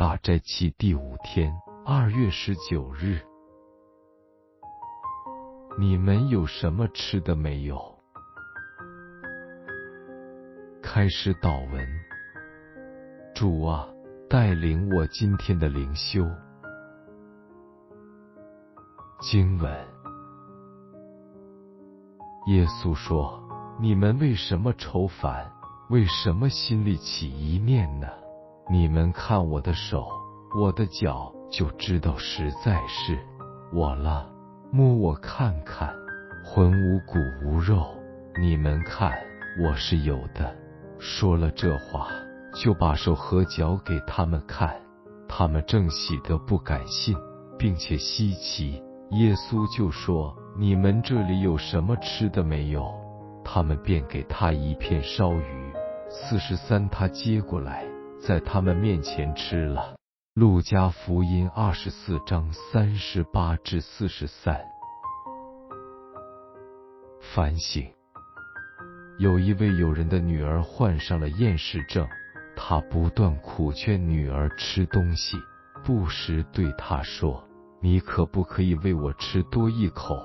大斋期第五天，二月十九日。你们有什么吃的没有？开始祷文。主啊，带领我今天的灵修。经文。耶稣说：“你们为什么愁烦？为什么心里起一念呢？”你们看我的手，我的脚，就知道实在是我了。摸我看看，魂无骨无肉。你们看我是有的。说了这话，就把手和脚给他们看。他们正喜得不敢信，并且稀奇。耶稣就说：“你们这里有什么吃的没有？”他们便给他一片烧鱼。四十三，他接过来。在他们面前吃了。路加福音二十四章三十八至四十三。反省。有一位友人的女儿患上了厌食症，他不断苦劝女儿吃东西，不时对她说：“你可不可以为我吃多一口？”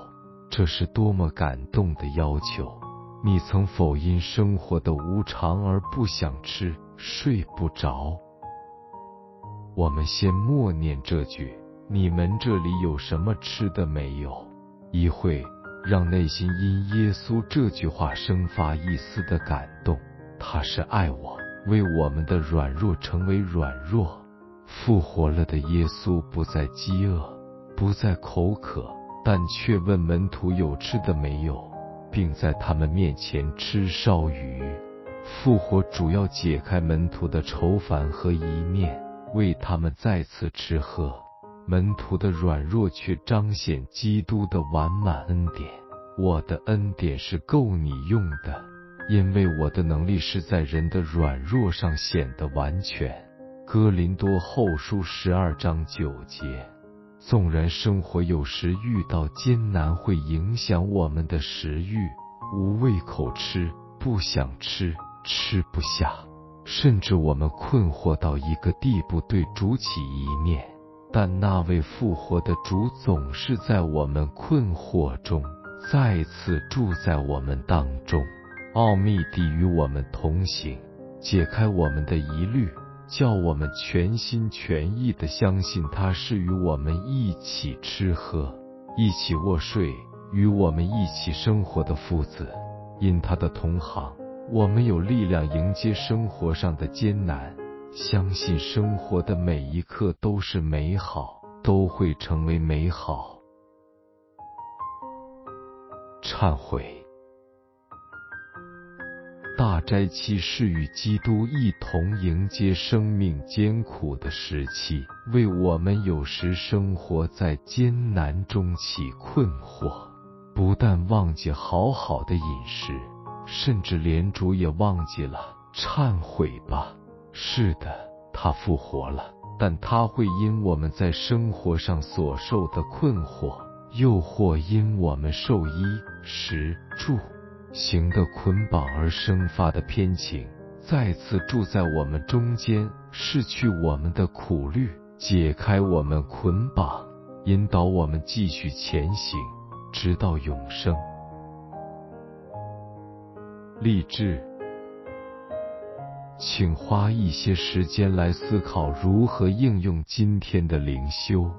这是多么感动的要求！你曾否因生活的无常而不想吃？睡不着，我们先默念这句：“你们这里有什么吃的没有？”一会让内心因耶稣这句话生发一丝的感动。他是爱我，为我们的软弱成为软弱。复活了的耶稣不再饥饿，不再口渴，但却问门徒有吃的没有，并在他们面前吃烧鱼。复活主要解开门徒的愁烦和一念，为他们再次吃喝；门徒的软弱却彰显基督的完满恩典。我的恩典是够你用的，因为我的能力是在人的软弱上显得完全。哥林多后书十二章九节。纵然生活有时遇到艰难，会影响我们的食欲，无胃口吃，不想吃。吃不下，甚至我们困惑到一个地步，对主起一念。但那位复活的主总是在我们困惑中再次住在我们当中，奥秘地与我们同行，解开我们的疑虑，叫我们全心全意的相信他是与我们一起吃喝、一起卧睡、与我们一起生活的父子，因他的同行。我们有力量迎接生活上的艰难，相信生活的每一刻都是美好，都会成为美好。忏悔。大斋期是与基督一同迎接生命艰苦的时期，为我们有时生活在艰难中起困惑，不但忘记好好的饮食。甚至连主也忘记了忏悔吧。是的，他复活了，但他会因我们在生活上所受的困惑，又或因我们受衣食住行的捆绑而生发的偏情，再次住在我们中间，拭去我们的苦虑，解开我们捆绑，引导我们继续前行，直到永生。励志，请花一些时间来思考如何应用今天的灵修。